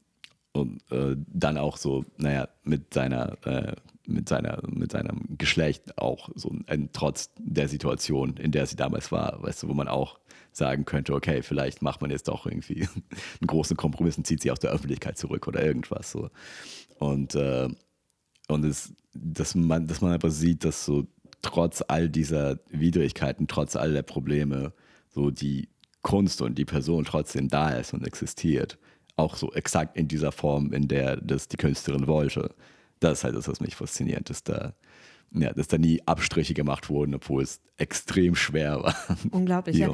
und äh, dann auch so, naja, mit seiner, äh, mit seiner, mit seinem Geschlecht auch so ein, trotz der Situation, in der sie damals war, weißt du, wo man auch sagen könnte, okay, vielleicht macht man jetzt doch irgendwie einen großen Kompromiss und zieht sich aus der Öffentlichkeit zurück oder irgendwas so. Und, äh, und es, dass, man, dass man einfach sieht, dass so trotz all dieser Widrigkeiten, trotz all der Probleme, so die Kunst und die Person trotzdem da ist und existiert. Auch so exakt in dieser Form, in der das die Künstlerin wollte. Das ist halt das, was mich fasziniert, dass da ja, dass da nie Abstriche gemacht wurden, obwohl es extrem schwer war. Unglaublich. Ja.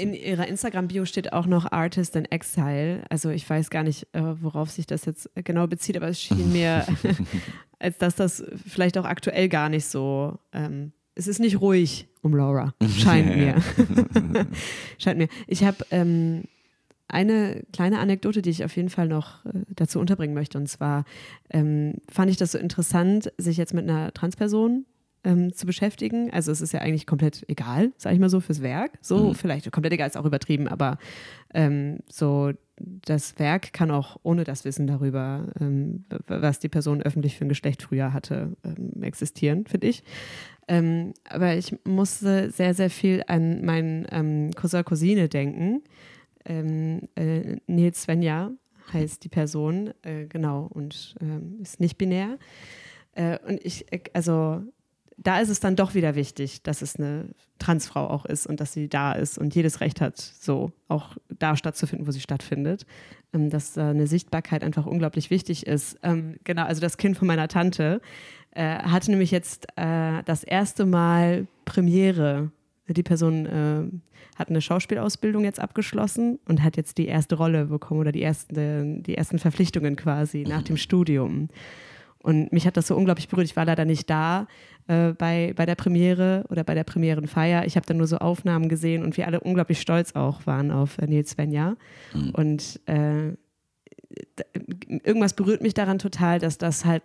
In ihrer Instagram-Bio steht auch noch Artist in Exile. Also ich weiß gar nicht, äh, worauf sich das jetzt genau bezieht, aber es schien mir, als dass das vielleicht auch aktuell gar nicht so. Ähm, es ist nicht ruhig um Laura, scheint mir. scheint mir. Ich habe ähm, eine kleine Anekdote, die ich auf jeden Fall noch äh, dazu unterbringen möchte. Und zwar ähm, fand ich das so interessant, sich jetzt mit einer Transperson ähm, zu beschäftigen. Also es ist ja eigentlich komplett egal, sage ich mal so, fürs Werk. So, mhm. vielleicht komplett egal ist auch übertrieben, aber ähm, so das Werk kann auch ohne das Wissen darüber, ähm, was die Person öffentlich für ein Geschlecht früher hatte, ähm, existieren, finde ich. Ähm, aber ich musste sehr, sehr viel an meinen Cousin, Cousine denken ähm, äh, Nils Svenja heißt die Person, äh, genau, und ähm, ist nicht binär. Äh, und ich, äh, also da ist es dann doch wieder wichtig, dass es eine Transfrau auch ist und dass sie da ist und jedes Recht hat, so auch da stattzufinden, wo sie stattfindet. Ähm, dass da eine Sichtbarkeit einfach unglaublich wichtig ist. Ähm, genau, also das Kind von meiner Tante äh, hatte nämlich jetzt äh, das erste Mal Premiere die Person äh, hat eine Schauspielausbildung jetzt abgeschlossen und hat jetzt die erste Rolle bekommen oder die ersten, die ersten Verpflichtungen quasi nach dem Studium. Und mich hat das so unglaublich berührt. Ich war leider nicht da äh, bei, bei der Premiere oder bei der Premierenfeier. Ich habe dann nur so Aufnahmen gesehen und wir alle unglaublich stolz auch waren auf äh, Nils Svenja. Mhm. Und äh, irgendwas berührt mich daran total, dass das halt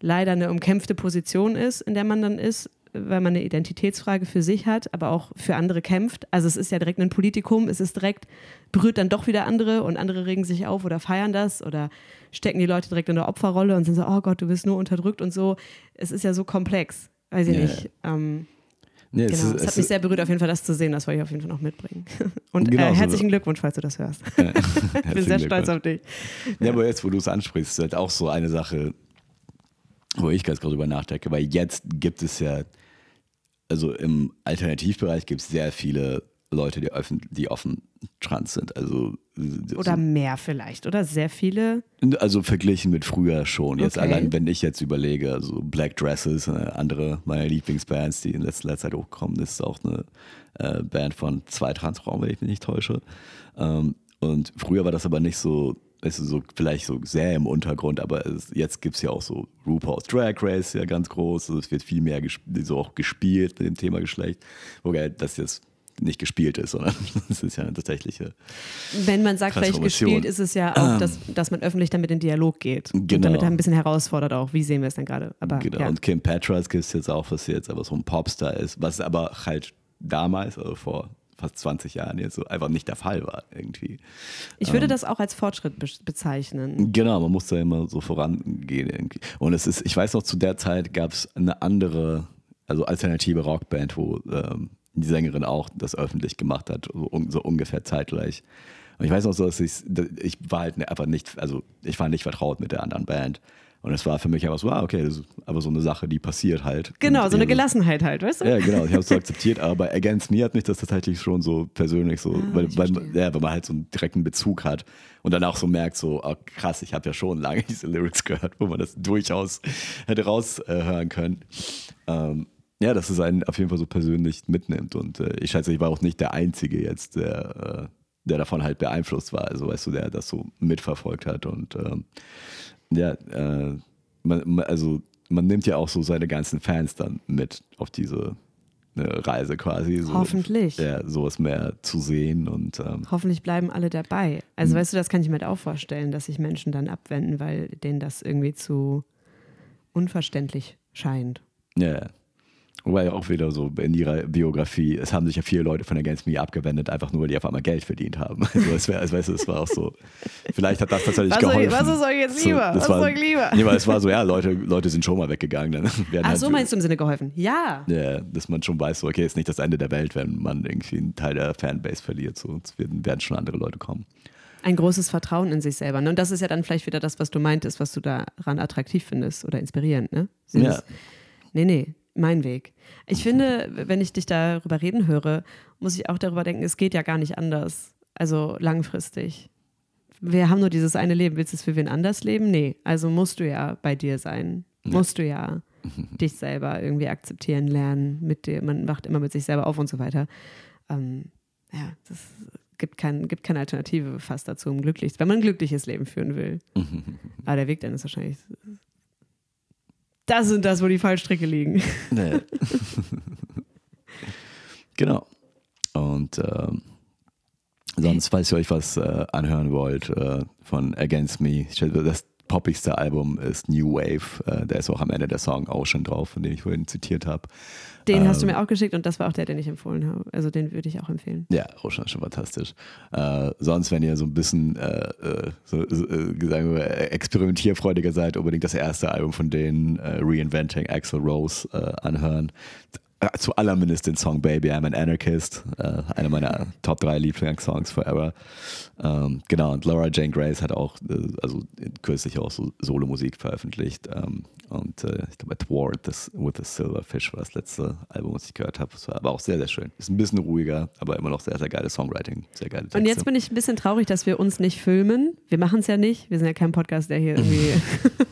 leider eine umkämpfte Position ist, in der man dann ist, weil man eine Identitätsfrage für sich hat, aber auch für andere kämpft. Also es ist ja direkt ein Politikum, es ist direkt, berührt dann doch wieder andere und andere regen sich auf oder feiern das oder stecken die Leute direkt in der Opferrolle und sind so, oh Gott, du bist nur unterdrückt und so. Es ist ja so komplex, weiß ich ja. nicht. Ähm, Nee, genau, es, es, hat mich sehr berührt, auf jeden Fall das zu sehen. Das wollte ich auf jeden Fall noch mitbringen. Und genau, äh, herzlichen so. Glückwunsch, falls du das hörst. ich bin sehr stolz auf dich. Ja, aber jetzt, wo du es ansprichst, ist halt auch so eine Sache, wo ich ganz gerade drüber nachdenke, weil jetzt gibt es ja, also im Alternativbereich gibt es sehr viele Leute, die offen, die offen trans sind. Also, oder mehr vielleicht, oder? Sehr viele? Also verglichen mit früher schon. Jetzt okay. allein, wenn ich jetzt überlege, also Black Dresses, eine andere meiner Lieblingsbands, die in letzter Zeit hochkommen, ist auch eine äh, Band von zwei Transfrauen, wenn ich mich nicht täusche. Ähm, und früher war das aber nicht so ist so vielleicht so sehr im Untergrund, aber es, jetzt gibt es ja auch so RuPaul's Drag Race ja ganz groß. Also es wird viel mehr so auch gespielt mit dem Thema Geschlecht. Wobei das jetzt nicht gespielt ist, sondern es ist ja eine tatsächliche. Wenn man sagt, vielleicht gespielt, ist es ja auch, dass, dass man öffentlich damit in Dialog geht. Genau. Und damit ein bisschen herausfordert auch. Wie sehen wir es denn gerade? genau. Ja. Und Kim Petras gibt es jetzt auch, was jetzt aber so ein Popstar ist, was aber halt damals, also vor fast 20 Jahren jetzt so einfach nicht der Fall war irgendwie. Ich würde ähm, das auch als Fortschritt be bezeichnen. Genau, man muss da immer so vorangehen irgendwie. Und es ist, ich weiß noch, zu der Zeit gab es eine andere, also alternative Rockband, wo ähm, die Sängerin auch das öffentlich gemacht hat, so, so ungefähr zeitgleich. Und ich weiß noch so, dass ich, ich war halt einfach nicht, also ich war nicht vertraut mit der anderen Band. Und es war für mich einfach so, ah, okay, das ist aber so eine Sache, die passiert halt. Genau, so eine Gelassenheit halt, weißt du? Ja, genau, ich habe es so akzeptiert, aber Against Me hat mich das tatsächlich schon so persönlich so, ah, weil, weil, ja, weil man halt so einen direkten Bezug hat und dann auch so merkt, so, oh, krass, ich habe ja schon lange diese Lyrics gehört, wo man das durchaus hätte raushören können. Ähm, ja, dass es einen auf jeden Fall so persönlich mitnimmt und äh, ich schätze, ich war auch nicht der Einzige jetzt, der, äh, der davon halt beeinflusst war, also weißt du, der das so mitverfolgt hat und ähm, ja, äh, man, also man nimmt ja auch so seine ganzen Fans dann mit auf diese eine Reise quasi. So, Hoffentlich. Ja, sowas mehr zu sehen und. Ähm, Hoffentlich bleiben alle dabei. Also, hm. weißt du, das kann ich mir halt auch vorstellen, dass sich Menschen dann abwenden, weil denen das irgendwie zu unverständlich scheint. Ja. Wobei auch wieder so in ihrer Biografie, es haben sich ja viele Leute von Against Me abgewendet, einfach nur, weil die auf einmal Geld verdient haben. Also, es, wär, also weißt du, es war auch so, vielleicht hat das tatsächlich was geholfen. Soll, was soll ich jetzt lieber? So, was war, soll ich lieber? Nee, weil es war so, ja, Leute, Leute sind schon mal weggegangen. Dann Ach halt so, meinst du im Sinne geholfen? Ja. Ja, dass man schon weiß, so, okay, ist nicht das Ende der Welt, wenn man irgendwie einen Teil der Fanbase verliert. So, es werden, werden schon andere Leute kommen ein großes Vertrauen in sich selber. Ne? Und das ist ja dann vielleicht wieder das, was du meintest, was du daran attraktiv findest oder inspirierend. Ne? ja. Nee, nee mein Weg. Ich finde, wenn ich dich darüber reden höre, muss ich auch darüber denken, es geht ja gar nicht anders. Also langfristig. Wir haben nur dieses eine Leben. Willst du es für wen anders leben? Nee. Also musst du ja bei dir sein. Ja. Musst du ja dich selber irgendwie akzeptieren lernen. Mit dir. Man wacht immer mit sich selber auf und so weiter. Ähm, ja, das gibt, kein, gibt keine Alternative fast dazu, um glücklich, wenn man ein glückliches Leben führen will. Aber der Weg dann ist wahrscheinlich das sind das, wo die Fallstricke liegen. Nee. genau. Und ähm, sonst, falls ihr euch was äh, anhören wollt äh, von Against Me, das poppigste Album ist New Wave. Äh, da ist auch am Ende der Song Ocean drauf, von dem ich vorhin zitiert habe. Den ähm, hast du ähm, mir auch geschickt und das war auch der, den ich empfohlen habe. Also den würde ich auch empfehlen. Ja, Ocean ist schon fantastisch. Äh, sonst, wenn ihr so ein bisschen äh, äh so, so, äh, sagen wir, experimentierfreudiger seid, unbedingt das erste Album von denen, äh, Reinventing Axel Rose, anhören zu allermindest den Song Baby I'm an Anarchist, äh, einer meiner Top 3 Lieblingssongs forever. Ähm, genau, und Laura Jane Grace hat auch, äh, also kürzlich auch so Solo-Musik veröffentlicht. Ähm, und äh, ich glaube, this, with the Silverfish war das letzte Album, was ich gehört habe. Es war aber auch sehr, sehr schön. Ist ein bisschen ruhiger, aber immer noch sehr, sehr geiles Songwriting. Sehr geile Texte. Und jetzt bin ich ein bisschen traurig, dass wir uns nicht filmen. Wir machen es ja nicht. Wir sind ja kein Podcast, der hier irgendwie,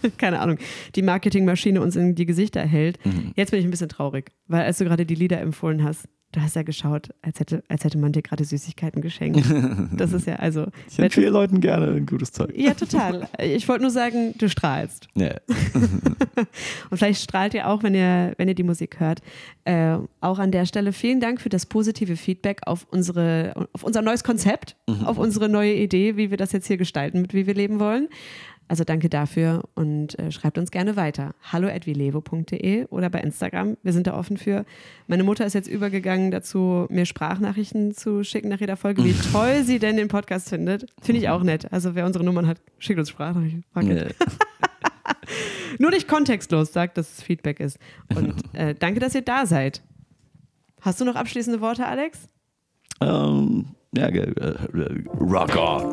keine Ahnung, die Marketingmaschine uns in die Gesichter hält. Mhm. Jetzt bin ich ein bisschen traurig, weil als du gerade die Lieder empfohlen hast, Du hast ja geschaut, als hätte, als hätte man dir gerade Süßigkeiten geschenkt. Das ist ja also. Ich empfehle Leuten gerne ein gutes Zeug. Ja, total. Ich wollte nur sagen, du strahlst. Ja. Und vielleicht strahlt ihr auch, wenn ihr, wenn ihr die Musik hört. Äh, auch an der Stelle vielen Dank für das positive Feedback auf, unsere, auf unser neues Konzept, auf unsere neue Idee, wie wir das jetzt hier gestalten, mit wie wir leben wollen. Also danke dafür und äh, schreibt uns gerne weiter. Hallo oder bei Instagram. Wir sind da offen für. Meine Mutter ist jetzt übergegangen dazu, mir Sprachnachrichten zu schicken nach jeder Folge, wie toll sie denn den Podcast findet. Finde ich auch nett. Also wer unsere Nummern hat, schickt uns Sprachnachrichten. Ja. Nur nicht kontextlos sagt, dass es Feedback ist. Und äh, danke, dass ihr da seid. Hast du noch abschließende Worte, Alex? Ähm, ja, äh, äh, rock on.